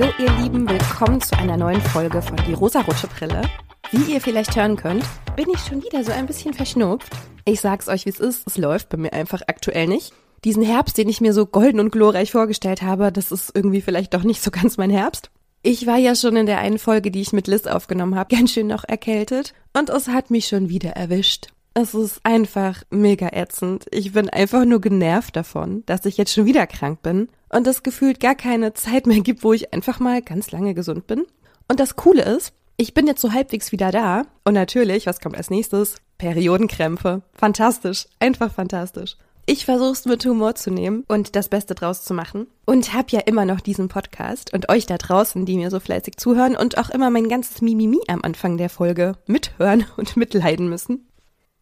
Hallo ihr Lieben, willkommen zu einer neuen Folge von Die rosarote Brille. Wie ihr vielleicht hören könnt, bin ich schon wieder so ein bisschen verschnupft. Ich sag's euch, wie es ist, es läuft bei mir einfach aktuell nicht. Diesen Herbst, den ich mir so golden und glorreich vorgestellt habe, das ist irgendwie vielleicht doch nicht so ganz mein Herbst. Ich war ja schon in der einen Folge, die ich mit Liz aufgenommen habe, ganz schön noch erkältet und es hat mich schon wieder erwischt. Es ist einfach mega ätzend. Ich bin einfach nur genervt davon, dass ich jetzt schon wieder krank bin und es gefühlt gar keine Zeit mehr gibt, wo ich einfach mal ganz lange gesund bin. Und das Coole ist, ich bin jetzt so halbwegs wieder da und natürlich, was kommt als nächstes? Periodenkrämpfe. Fantastisch, einfach fantastisch. Ich versuche es mit Humor zu nehmen und das Beste draus zu machen. Und habe ja immer noch diesen Podcast und euch da draußen, die mir so fleißig zuhören und auch immer mein ganzes Mimimi am Anfang der Folge mithören und mitleiden müssen.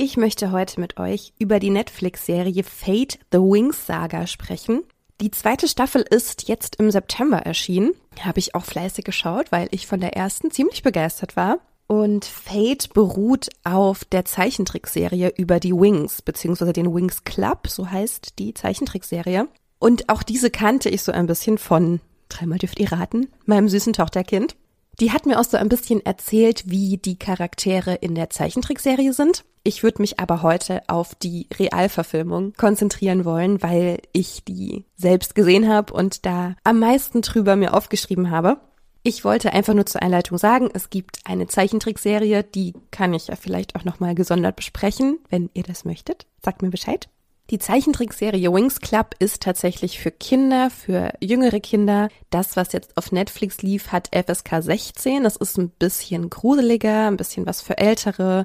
Ich möchte heute mit euch über die Netflix-Serie Fate the Wings Saga sprechen. Die zweite Staffel ist jetzt im September erschienen. Habe ich auch fleißig geschaut, weil ich von der ersten ziemlich begeistert war. Und Fate beruht auf der Zeichentrickserie über die Wings, beziehungsweise den Wings Club, so heißt die Zeichentrickserie. Und auch diese kannte ich so ein bisschen von, dreimal dürft ihr raten, meinem süßen Tochterkind. Die hat mir auch so ein bisschen erzählt, wie die Charaktere in der Zeichentrickserie sind. Ich würde mich aber heute auf die Realverfilmung konzentrieren wollen, weil ich die selbst gesehen habe und da am meisten drüber mir aufgeschrieben habe. Ich wollte einfach nur zur Einleitung sagen, es gibt eine Zeichentrickserie, die kann ich ja vielleicht auch nochmal gesondert besprechen, wenn ihr das möchtet. Sagt mir Bescheid. Die Zeichentrickserie Wings Club ist tatsächlich für Kinder, für jüngere Kinder. Das, was jetzt auf Netflix lief, hat FSK 16. Das ist ein bisschen gruseliger, ein bisschen was für Ältere.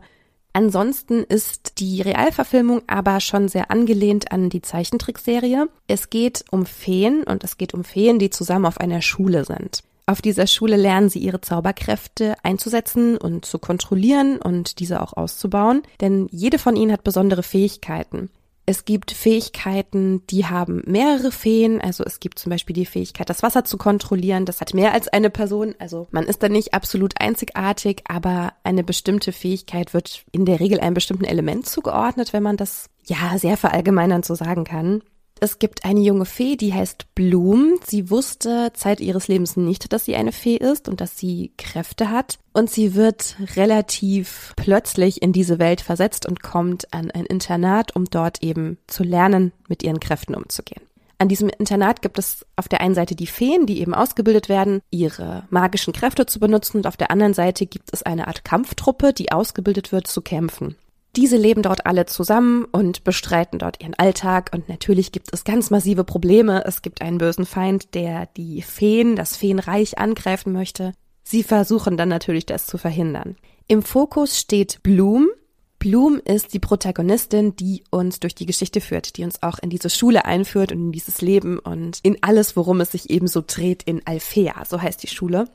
Ansonsten ist die Realverfilmung aber schon sehr angelehnt an die Zeichentrickserie. Es geht um Feen und es geht um Feen, die zusammen auf einer Schule sind. Auf dieser Schule lernen sie ihre Zauberkräfte einzusetzen und zu kontrollieren und diese auch auszubauen, denn jede von ihnen hat besondere Fähigkeiten. Es gibt Fähigkeiten, die haben mehrere Feen. Also es gibt zum Beispiel die Fähigkeit, das Wasser zu kontrollieren. Das hat mehr als eine Person. Also man ist da nicht absolut einzigartig, aber eine bestimmte Fähigkeit wird in der Regel einem bestimmten Element zugeordnet, wenn man das ja sehr verallgemeinern so sagen kann. Es gibt eine junge Fee, die heißt Bloom. Sie wusste Zeit ihres Lebens nicht, dass sie eine Fee ist und dass sie Kräfte hat. Und sie wird relativ plötzlich in diese Welt versetzt und kommt an ein Internat, um dort eben zu lernen, mit ihren Kräften umzugehen. An diesem Internat gibt es auf der einen Seite die Feen, die eben ausgebildet werden, ihre magischen Kräfte zu benutzen und auf der anderen Seite gibt es eine Art Kampftruppe, die ausgebildet wird zu kämpfen. Diese leben dort alle zusammen und bestreiten dort ihren Alltag und natürlich gibt es ganz massive Probleme. Es gibt einen bösen Feind, der die Feen, das Feenreich angreifen möchte. Sie versuchen dann natürlich das zu verhindern. Im Fokus steht Bloom. Bloom ist die Protagonistin, die uns durch die Geschichte führt, die uns auch in diese Schule einführt und in dieses Leben und in alles, worum es sich eben so dreht in Alfea, so heißt die Schule.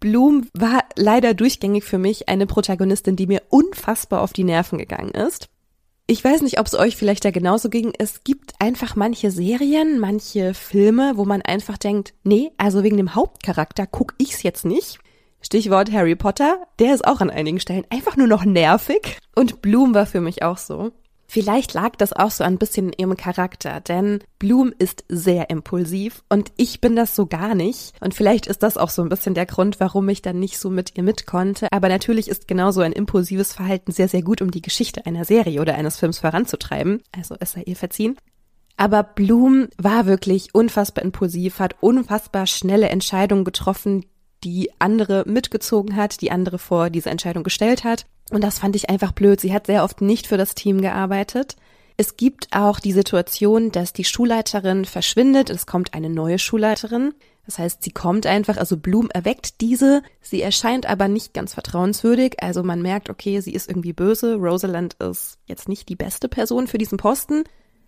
Bloom war leider durchgängig für mich eine Protagonistin, die mir unfassbar auf die Nerven gegangen ist. Ich weiß nicht, ob es euch vielleicht da genauso ging. Es gibt einfach manche Serien, manche Filme, wo man einfach denkt, nee, also wegen dem Hauptcharakter guck ich's jetzt nicht. Stichwort Harry Potter, der ist auch an einigen Stellen einfach nur noch nervig. Und Bloom war für mich auch so. Vielleicht lag das auch so ein bisschen in ihrem Charakter, denn Bloom ist sehr impulsiv und ich bin das so gar nicht. Und vielleicht ist das auch so ein bisschen der Grund, warum ich dann nicht so mit ihr mit konnte. Aber natürlich ist genauso ein impulsives Verhalten sehr, sehr gut, um die Geschichte einer Serie oder eines Films voranzutreiben. Also es sei ihr verziehen. Aber Bloom war wirklich unfassbar impulsiv, hat unfassbar schnelle Entscheidungen getroffen, die andere mitgezogen hat, die andere vor diese Entscheidung gestellt hat. Und das fand ich einfach blöd. Sie hat sehr oft nicht für das Team gearbeitet. Es gibt auch die Situation, dass die Schulleiterin verschwindet. Es kommt eine neue Schulleiterin. Das heißt, sie kommt einfach, also Bloom erweckt diese. Sie erscheint aber nicht ganz vertrauenswürdig. Also man merkt, okay, sie ist irgendwie böse. Rosalind ist jetzt nicht die beste Person für diesen Posten.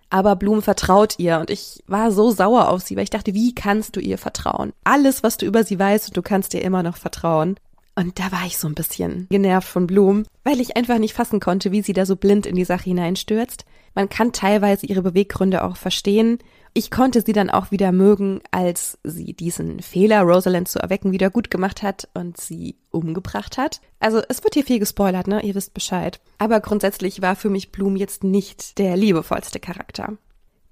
Aber Bloom vertraut ihr und ich war so sauer auf sie, weil ich dachte, wie kannst du ihr vertrauen? Alles, was du über sie weißt du kannst ihr immer noch vertrauen. Und da war ich so ein bisschen genervt von Bloom, weil ich einfach nicht fassen konnte, wie sie da so blind in die Sache hineinstürzt. Man kann teilweise ihre Beweggründe auch verstehen. Ich konnte sie dann auch wieder mögen, als sie diesen Fehler, Rosalind zu erwecken, wieder gut gemacht hat und sie umgebracht hat. Also es wird hier viel gespoilert, ne? Ihr wisst Bescheid. Aber grundsätzlich war für mich Bloom jetzt nicht der liebevollste Charakter.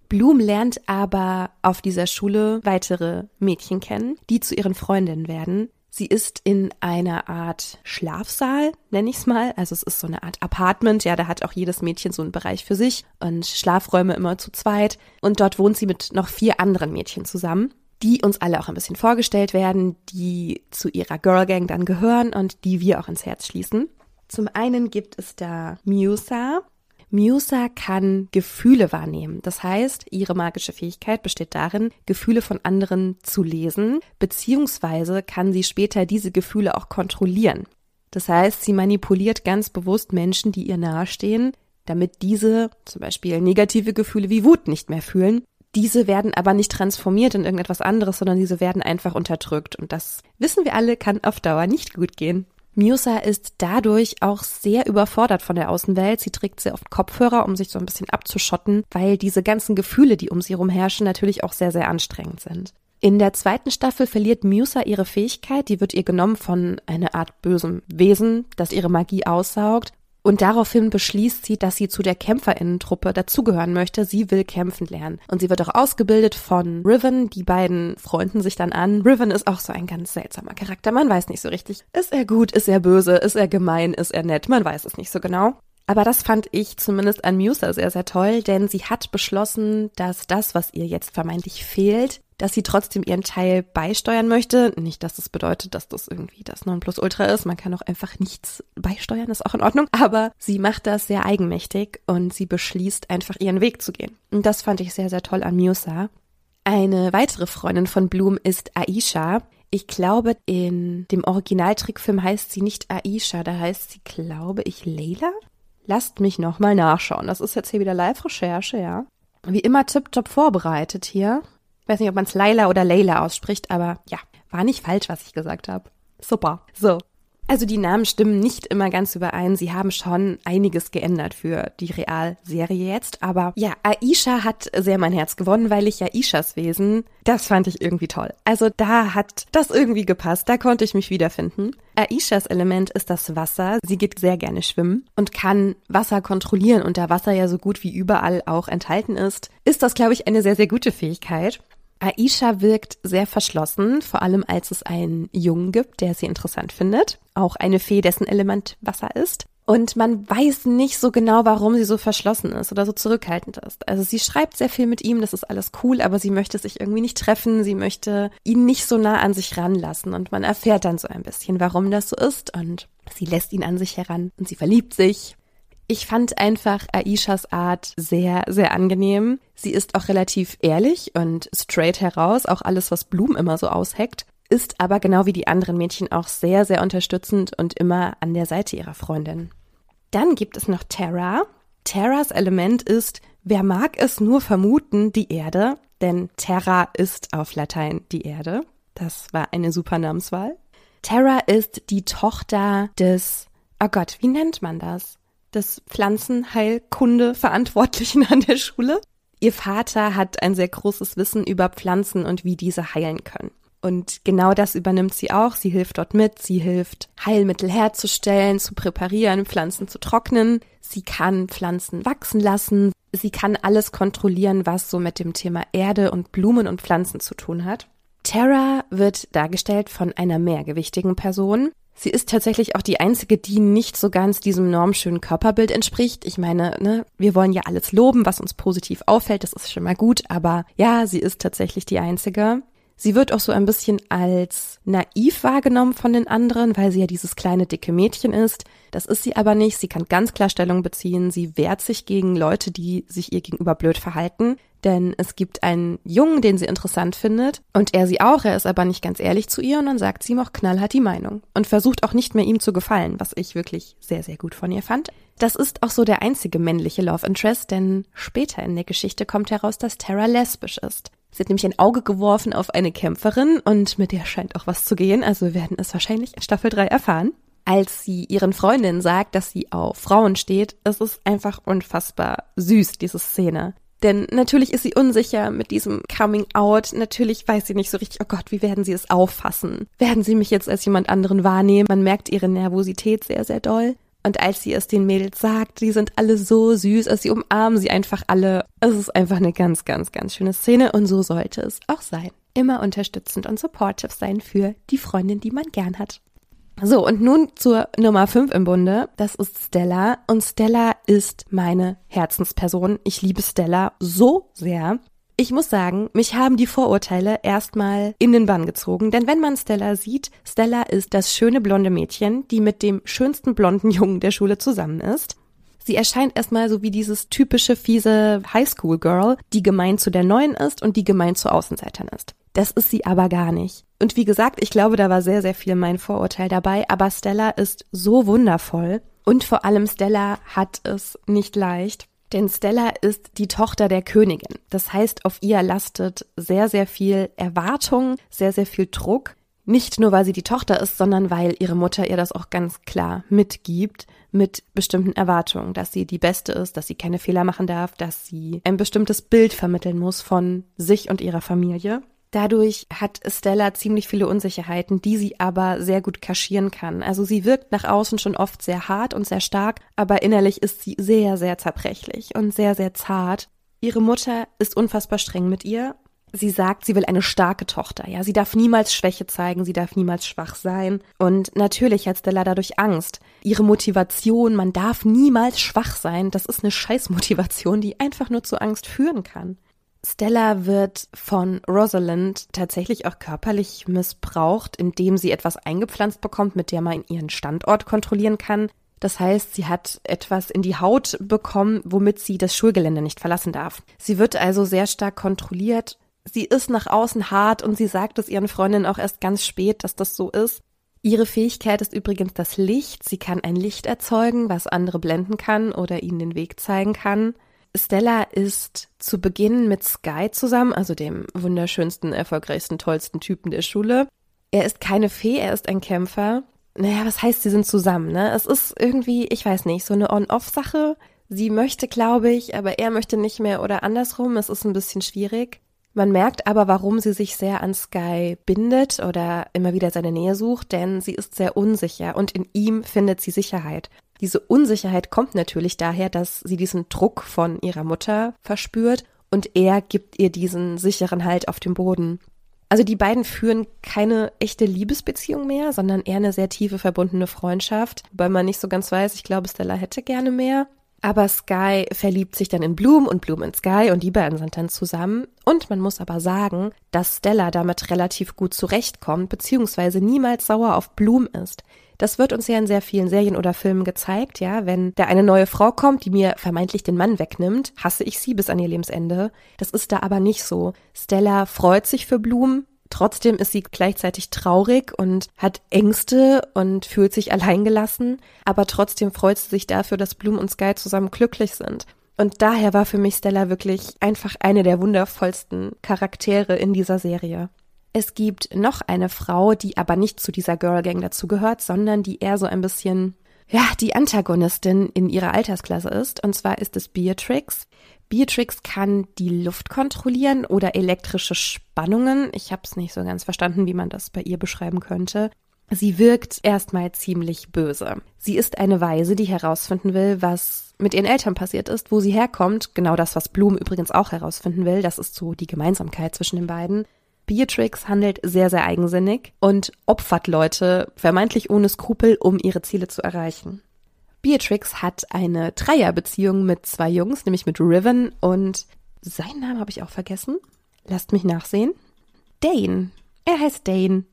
Bloom lernt aber auf dieser Schule weitere Mädchen kennen, die zu ihren Freundinnen werden. Sie ist in einer Art Schlafsaal, nenne ich es mal. Also es ist so eine Art Apartment. Ja, da hat auch jedes Mädchen so einen Bereich für sich und Schlafräume immer zu zweit. Und dort wohnt sie mit noch vier anderen Mädchen zusammen, die uns alle auch ein bisschen vorgestellt werden, die zu ihrer Girl Gang dann gehören und die wir auch ins Herz schließen. Zum einen gibt es da Musa. Musa kann Gefühle wahrnehmen. Das heißt, ihre magische Fähigkeit besteht darin, Gefühle von anderen zu lesen, beziehungsweise kann sie später diese Gefühle auch kontrollieren. Das heißt, sie manipuliert ganz bewusst Menschen, die ihr nahestehen, damit diese zum Beispiel negative Gefühle wie Wut nicht mehr fühlen. Diese werden aber nicht transformiert in irgendetwas anderes, sondern diese werden einfach unterdrückt. Und das wissen wir alle, kann auf Dauer nicht gut gehen. Musa ist dadurch auch sehr überfordert von der Außenwelt. Sie trägt sehr oft Kopfhörer, um sich so ein bisschen abzuschotten, weil diese ganzen Gefühle, die um sie herum herrschen, natürlich auch sehr, sehr anstrengend sind. In der zweiten Staffel verliert Musa ihre Fähigkeit, die wird ihr genommen von einer Art bösem Wesen, das ihre Magie aussaugt. Und daraufhin beschließt sie, dass sie zu der Kämpferinnentruppe dazugehören möchte. Sie will kämpfen lernen. Und sie wird auch ausgebildet von Riven. Die beiden freunden sich dann an. Riven ist auch so ein ganz seltsamer Charakter. Man weiß nicht so richtig. Ist er gut? Ist er böse? Ist er gemein? Ist er nett? Man weiß es nicht so genau. Aber das fand ich zumindest an Musa sehr, sehr toll, denn sie hat beschlossen, dass das, was ihr jetzt vermeintlich fehlt, dass sie trotzdem ihren Teil beisteuern möchte. Nicht, dass das bedeutet, dass das irgendwie das Nonplusultra ist. Man kann auch einfach nichts beisteuern, ist auch in Ordnung. Aber sie macht das sehr eigenmächtig und sie beschließt einfach ihren Weg zu gehen. Und das fand ich sehr, sehr toll an Musa. Eine weitere Freundin von Bloom ist Aisha. Ich glaube, in dem Originaltrickfilm heißt sie nicht Aisha, da heißt sie, glaube ich, Leila. Lasst mich nochmal nachschauen. Das ist jetzt hier wieder Live-Recherche, ja. Wie immer tipptopp vorbereitet hier. Ich weiß nicht, ob man es Laila oder Leila ausspricht, aber ja, war nicht falsch, was ich gesagt habe. Super. So, also die Namen stimmen nicht immer ganz überein. Sie haben schon einiges geändert für die Realserie jetzt. Aber ja, Aisha hat sehr mein Herz gewonnen, weil ich ja Aishas Wesen, das fand ich irgendwie toll. Also da hat das irgendwie gepasst. Da konnte ich mich wiederfinden. Aishas Element ist das Wasser. Sie geht sehr gerne schwimmen und kann Wasser kontrollieren. Und da Wasser ja so gut wie überall auch enthalten ist, ist das, glaube ich, eine sehr, sehr gute Fähigkeit. Aisha wirkt sehr verschlossen, vor allem als es einen Jungen gibt, der sie interessant findet. Auch eine Fee, dessen Element Wasser ist. Und man weiß nicht so genau, warum sie so verschlossen ist oder so zurückhaltend ist. Also sie schreibt sehr viel mit ihm, das ist alles cool, aber sie möchte sich irgendwie nicht treffen, sie möchte ihn nicht so nah an sich ranlassen. Und man erfährt dann so ein bisschen, warum das so ist. Und sie lässt ihn an sich heran und sie verliebt sich. Ich fand einfach Aishas Art sehr, sehr angenehm. Sie ist auch relativ ehrlich und straight heraus, auch alles, was Bloom immer so ausheckt, ist aber genau wie die anderen Mädchen auch sehr, sehr unterstützend und immer an der Seite ihrer Freundin. Dann gibt es noch Terra. Terras Element ist, wer mag es nur vermuten, die Erde, denn Terra ist auf Latein die Erde. Das war eine super Namenswahl. Terra ist die Tochter des, oh Gott, wie nennt man das? Des Pflanzenheilkunde-Verantwortlichen an der Schule. Ihr Vater hat ein sehr großes Wissen über Pflanzen und wie diese heilen können. Und genau das übernimmt sie auch. Sie hilft dort mit. Sie hilft, Heilmittel herzustellen, zu präparieren, Pflanzen zu trocknen. Sie kann Pflanzen wachsen lassen. Sie kann alles kontrollieren, was so mit dem Thema Erde und Blumen und Pflanzen zu tun hat. Terra wird dargestellt von einer mehrgewichtigen Person. Sie ist tatsächlich auch die einzige, die nicht so ganz diesem normschönen Körperbild entspricht. Ich meine, ne, wir wollen ja alles loben, was uns positiv auffällt, das ist schon mal gut, aber ja, sie ist tatsächlich die einzige. Sie wird auch so ein bisschen als naiv wahrgenommen von den anderen, weil sie ja dieses kleine dicke Mädchen ist. Das ist sie aber nicht. Sie kann ganz klar Stellung beziehen. Sie wehrt sich gegen Leute, die sich ihr gegenüber blöd verhalten. Denn es gibt einen Jungen, den sie interessant findet, und er sie auch, er ist aber nicht ganz ehrlich zu ihr, und dann sagt sie ihm auch knallhart die Meinung und versucht auch nicht mehr ihm zu gefallen, was ich wirklich sehr, sehr gut von ihr fand. Das ist auch so der einzige männliche Love Interest, denn später in der Geschichte kommt heraus, dass Tara lesbisch ist. Sie hat nämlich ein Auge geworfen auf eine Kämpferin und mit der scheint auch was zu gehen, also wir werden es wahrscheinlich in Staffel 3 erfahren. Als sie ihren Freundinnen sagt, dass sie auf Frauen steht, es ist einfach unfassbar süß, diese Szene. Denn natürlich ist sie unsicher mit diesem Coming Out. Natürlich weiß sie nicht so richtig, oh Gott, wie werden sie es auffassen? Werden sie mich jetzt als jemand anderen wahrnehmen? Man merkt ihre Nervosität sehr, sehr doll. Und als sie es den Mädels sagt, die sind alle so süß, also sie umarmen sie einfach alle. Es ist einfach eine ganz, ganz, ganz schöne Szene und so sollte es auch sein. Immer unterstützend und supportive sein für die Freundin, die man gern hat. So, und nun zur Nummer 5 im Bunde. Das ist Stella. Und Stella ist meine Herzensperson. Ich liebe Stella so sehr. Ich muss sagen, mich haben die Vorurteile erstmal in den Bann gezogen, denn wenn man Stella sieht, Stella ist das schöne blonde Mädchen, die mit dem schönsten blonden Jungen der Schule zusammen ist. Sie erscheint erstmal so wie dieses typische fiese Highschool-Girl, die gemein zu der Neuen ist und die gemein zu Außenseitern ist. Das ist sie aber gar nicht. Und wie gesagt, ich glaube, da war sehr, sehr viel mein Vorurteil dabei, aber Stella ist so wundervoll und vor allem Stella hat es nicht leicht. Denn Stella ist die Tochter der Königin. Das heißt, auf ihr lastet sehr, sehr viel Erwartung, sehr, sehr viel Druck. Nicht nur, weil sie die Tochter ist, sondern weil ihre Mutter ihr das auch ganz klar mitgibt, mit bestimmten Erwartungen, dass sie die Beste ist, dass sie keine Fehler machen darf, dass sie ein bestimmtes Bild vermitteln muss von sich und ihrer Familie. Dadurch hat Stella ziemlich viele Unsicherheiten, die sie aber sehr gut kaschieren kann. Also sie wirkt nach außen schon oft sehr hart und sehr stark, aber innerlich ist sie sehr, sehr zerbrechlich und sehr, sehr zart. Ihre Mutter ist unfassbar streng mit ihr. Sie sagt, sie will eine starke Tochter, ja. Sie darf niemals Schwäche zeigen, sie darf niemals schwach sein. Und natürlich hat Stella dadurch Angst. Ihre Motivation, man darf niemals schwach sein, das ist eine Scheißmotivation, die einfach nur zu Angst führen kann. Stella wird von Rosalind tatsächlich auch körperlich missbraucht, indem sie etwas eingepflanzt bekommt, mit der man ihren Standort kontrollieren kann. Das heißt, sie hat etwas in die Haut bekommen, womit sie das Schulgelände nicht verlassen darf. Sie wird also sehr stark kontrolliert. Sie ist nach außen hart und sie sagt es ihren Freundinnen auch erst ganz spät, dass das so ist. Ihre Fähigkeit ist übrigens das Licht. Sie kann ein Licht erzeugen, was andere blenden kann oder ihnen den Weg zeigen kann. Stella ist zu Beginn mit Sky zusammen, also dem wunderschönsten, erfolgreichsten, tollsten Typen der Schule. Er ist keine Fee, er ist ein Kämpfer. Naja, was heißt, sie sind zusammen, ne? Es ist irgendwie, ich weiß nicht, so eine On-Off-Sache. Sie möchte, glaube ich, aber er möchte nicht mehr oder andersrum. Es ist ein bisschen schwierig. Man merkt aber, warum sie sich sehr an Sky bindet oder immer wieder seine Nähe sucht, denn sie ist sehr unsicher und in ihm findet sie Sicherheit. Diese Unsicherheit kommt natürlich daher, dass sie diesen Druck von ihrer Mutter verspürt und er gibt ihr diesen sicheren Halt auf dem Boden. Also die beiden führen keine echte Liebesbeziehung mehr, sondern eher eine sehr tiefe verbundene Freundschaft, wobei man nicht so ganz weiß, ich glaube, Stella hätte gerne mehr. Aber Sky verliebt sich dann in Bloom und Bloom in Sky und die beiden sind dann zusammen. Und man muss aber sagen, dass Stella damit relativ gut zurechtkommt, beziehungsweise niemals sauer auf Bloom ist. Das wird uns ja in sehr vielen Serien oder Filmen gezeigt, ja. Wenn da eine neue Frau kommt, die mir vermeintlich den Mann wegnimmt, hasse ich sie bis an ihr Lebensende. Das ist da aber nicht so. Stella freut sich für Blumen, Trotzdem ist sie gleichzeitig traurig und hat Ängste und fühlt sich alleingelassen, aber trotzdem freut sie sich dafür, dass Bloom und Sky zusammen glücklich sind. Und daher war für mich Stella wirklich einfach eine der wundervollsten Charaktere in dieser Serie. Es gibt noch eine Frau, die aber nicht zu dieser Girl Gang dazugehört, sondern die eher so ein bisschen, ja, die Antagonistin in ihrer Altersklasse ist. Und zwar ist es Beatrix. Beatrix kann die Luft kontrollieren oder elektrische Spannungen. Ich habe es nicht so ganz verstanden, wie man das bei ihr beschreiben könnte. Sie wirkt erstmal ziemlich böse. Sie ist eine Weise, die herausfinden will, was mit ihren Eltern passiert ist, wo sie herkommt. Genau das, was Bloom übrigens auch herausfinden will. Das ist so die Gemeinsamkeit zwischen den beiden. Beatrix handelt sehr, sehr eigensinnig und opfert Leute vermeintlich ohne Skrupel, um ihre Ziele zu erreichen. Beatrix hat eine Dreierbeziehung mit zwei Jungs, nämlich mit Riven und seinen Namen habe ich auch vergessen. Lasst mich nachsehen. Dane. Er heißt Dane.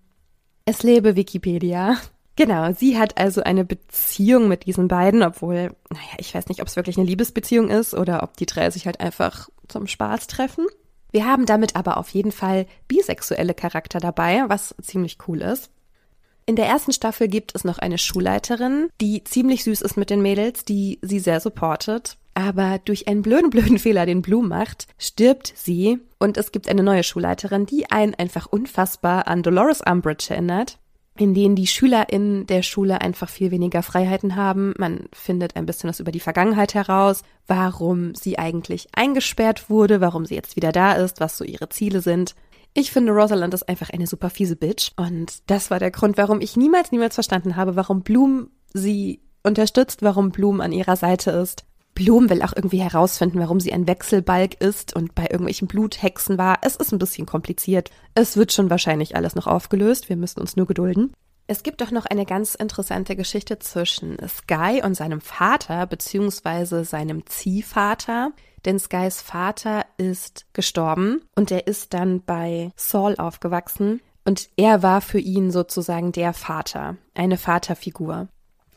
Es lebe Wikipedia. Genau, sie hat also eine Beziehung mit diesen beiden, obwohl, naja, ich weiß nicht, ob es wirklich eine Liebesbeziehung ist oder ob die drei sich halt einfach zum Spaß treffen. Wir haben damit aber auf jeden Fall bisexuelle Charakter dabei, was ziemlich cool ist. In der ersten Staffel gibt es noch eine Schulleiterin, die ziemlich süß ist mit den Mädels, die sie sehr supportet. Aber durch einen blöden, blöden Fehler, den Blue macht, stirbt sie und es gibt eine neue Schulleiterin, die einen einfach unfassbar an Dolores Umbridge erinnert in denen die Schüler in der Schule einfach viel weniger Freiheiten haben. Man findet ein bisschen was über die Vergangenheit heraus, warum sie eigentlich eingesperrt wurde, warum sie jetzt wieder da ist, was so ihre Ziele sind. Ich finde, Rosalind ist einfach eine super fiese Bitch. Und das war der Grund, warum ich niemals, niemals verstanden habe, warum Bloom sie unterstützt, warum Bloom an ihrer Seite ist. Bloom will auch irgendwie herausfinden, warum sie ein Wechselbalg ist und bei irgendwelchen Bluthexen war. Es ist ein bisschen kompliziert. Es wird schon wahrscheinlich alles noch aufgelöst. Wir müssen uns nur gedulden. Es gibt doch noch eine ganz interessante Geschichte zwischen Sky und seinem Vater, beziehungsweise seinem Ziehvater. Denn Skys Vater ist gestorben und er ist dann bei Saul aufgewachsen. Und er war für ihn sozusagen der Vater, eine Vaterfigur.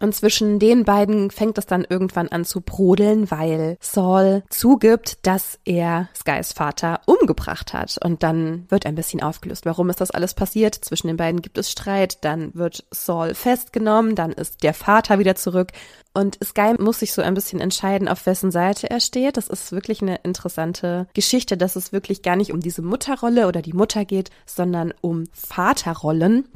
Und zwischen den beiden fängt es dann irgendwann an zu brodeln, weil Saul zugibt, dass er Skys Vater umgebracht hat. Und dann wird ein bisschen aufgelöst, warum ist das alles passiert. Zwischen den beiden gibt es Streit, dann wird Saul festgenommen, dann ist der Vater wieder zurück. Und Sky muss sich so ein bisschen entscheiden, auf wessen Seite er steht. Das ist wirklich eine interessante Geschichte, dass es wirklich gar nicht um diese Mutterrolle oder die Mutter geht, sondern um Vaterrollen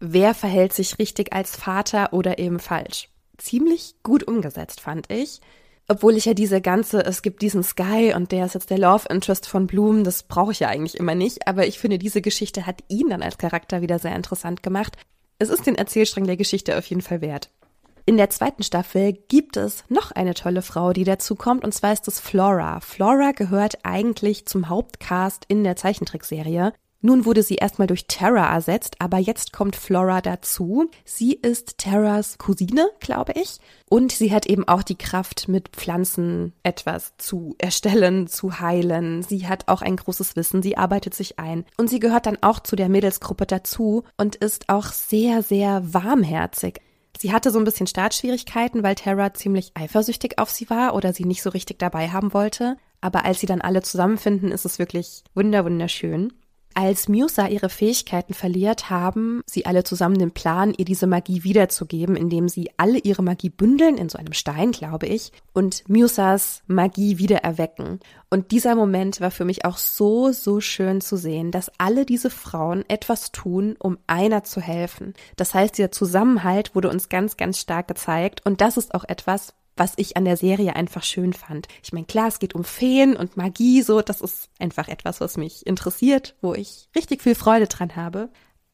wer verhält sich richtig als Vater oder eben falsch. Ziemlich gut umgesetzt, fand ich. Obwohl ich ja diese ganze, es gibt diesen Sky und der ist jetzt der Love Interest von Bloom, das brauche ich ja eigentlich immer nicht, aber ich finde, diese Geschichte hat ihn dann als Charakter wieder sehr interessant gemacht. Es ist den Erzählstrang der Geschichte auf jeden Fall wert. In der zweiten Staffel gibt es noch eine tolle Frau, die dazu kommt, und zwar ist es Flora. Flora gehört eigentlich zum Hauptcast in der Zeichentrickserie. Nun wurde sie erstmal durch Terra ersetzt, aber jetzt kommt Flora dazu. Sie ist Terras Cousine, glaube ich. Und sie hat eben auch die Kraft, mit Pflanzen etwas zu erstellen, zu heilen. Sie hat auch ein großes Wissen, sie arbeitet sich ein. Und sie gehört dann auch zu der Mädelsgruppe dazu und ist auch sehr, sehr warmherzig. Sie hatte so ein bisschen Startschwierigkeiten, weil Terra ziemlich eifersüchtig auf sie war oder sie nicht so richtig dabei haben wollte. Aber als sie dann alle zusammenfinden, ist es wirklich wunder wunderschön. Als Musa ihre Fähigkeiten verliert, haben sie alle zusammen den Plan, ihr diese Magie wiederzugeben, indem sie alle ihre Magie bündeln in so einem Stein, glaube ich, und Musas Magie wieder erwecken. Und dieser Moment war für mich auch so, so schön zu sehen, dass alle diese Frauen etwas tun, um einer zu helfen. Das heißt, dieser Zusammenhalt wurde uns ganz, ganz stark gezeigt und das ist auch etwas, was ich an der Serie einfach schön fand. Ich meine, klar, es geht um Feen und Magie, so, das ist einfach etwas, was mich interessiert, wo ich richtig viel Freude dran habe.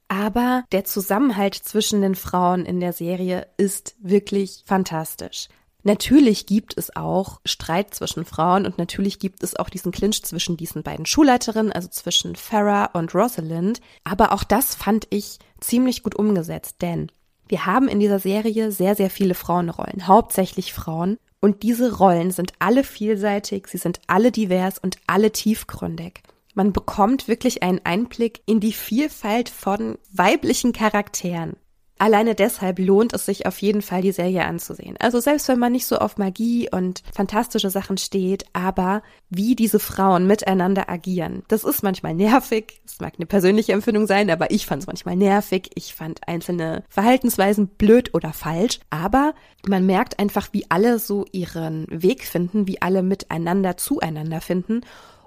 Aber der Zusammenhalt zwischen den Frauen in der Serie ist wirklich fantastisch. Natürlich gibt es auch Streit zwischen Frauen und natürlich gibt es auch diesen Clinch zwischen diesen beiden Schulleiterinnen, also zwischen Farah und Rosalind. Aber auch das fand ich ziemlich gut umgesetzt, denn wir haben in dieser Serie sehr, sehr viele Frauenrollen, hauptsächlich Frauen. Und diese Rollen sind alle vielseitig, sie sind alle divers und alle tiefgründig. Man bekommt wirklich einen Einblick in die Vielfalt von weiblichen Charakteren. Alleine deshalb lohnt es sich auf jeden Fall, die Serie anzusehen. Also selbst wenn man nicht so auf Magie und fantastische Sachen steht, aber wie diese Frauen miteinander agieren. Das ist manchmal nervig. Es mag eine persönliche Empfindung sein, aber ich fand es manchmal nervig. Ich fand einzelne Verhaltensweisen blöd oder falsch. Aber man merkt einfach, wie alle so ihren Weg finden, wie alle miteinander zueinander finden.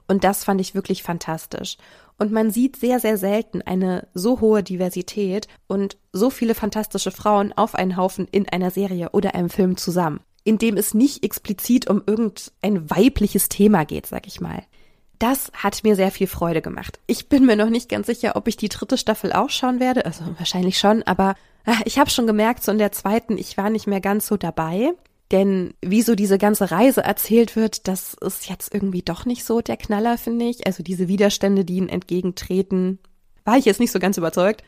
Und das fand ich wirklich fantastisch. Und man sieht sehr, sehr selten eine so hohe Diversität und so viele fantastische Frauen auf einen Haufen in einer Serie oder einem Film zusammen, in dem es nicht explizit um irgendein weibliches Thema geht, sag ich mal. Das hat mir sehr viel Freude gemacht. Ich bin mir noch nicht ganz sicher, ob ich die dritte Staffel auch schauen werde, also wahrscheinlich schon, aber ah, ich habe schon gemerkt, so in der zweiten, ich war nicht mehr ganz so dabei. Denn wie so diese ganze Reise erzählt wird, das ist jetzt irgendwie doch nicht so der Knaller, finde ich. Also diese Widerstände, die ihnen entgegentreten, war ich jetzt nicht so ganz überzeugt.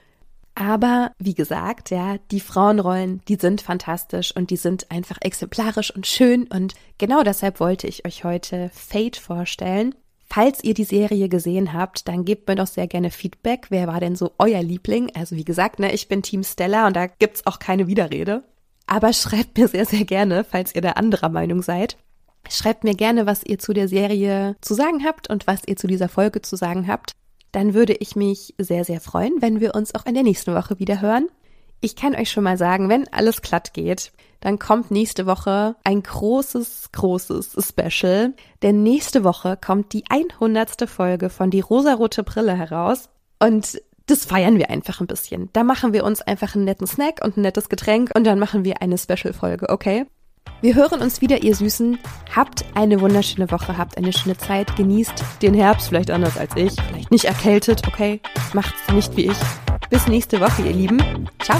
Aber wie gesagt, ja, die Frauenrollen, die sind fantastisch und die sind einfach exemplarisch und schön und genau deshalb wollte ich euch heute Fate vorstellen. Falls ihr die Serie gesehen habt, dann gebt mir doch sehr gerne Feedback. Wer war denn so euer Liebling? Also wie gesagt, ne, ich bin Team Stella und da gibt's auch keine Widerrede. Aber schreibt mir sehr, sehr gerne, falls ihr da anderer Meinung seid. Schreibt mir gerne, was ihr zu der Serie zu sagen habt und was ihr zu dieser Folge zu sagen habt. Dann würde ich mich sehr, sehr freuen, wenn wir uns auch in der nächsten Woche wieder hören. Ich kann euch schon mal sagen, wenn alles glatt geht, dann kommt nächste Woche ein großes, großes Special. Denn nächste Woche kommt die 100. Folge von Die rosarote Brille heraus. Und das feiern wir einfach ein bisschen. Da machen wir uns einfach einen netten Snack und ein nettes Getränk und dann machen wir eine Special-Folge, okay? Wir hören uns wieder, ihr Süßen. Habt eine wunderschöne Woche, habt eine schöne Zeit, genießt den Herbst, vielleicht anders als ich, vielleicht nicht erkältet, okay? Macht's nicht wie ich. Bis nächste Woche, ihr Lieben. Ciao.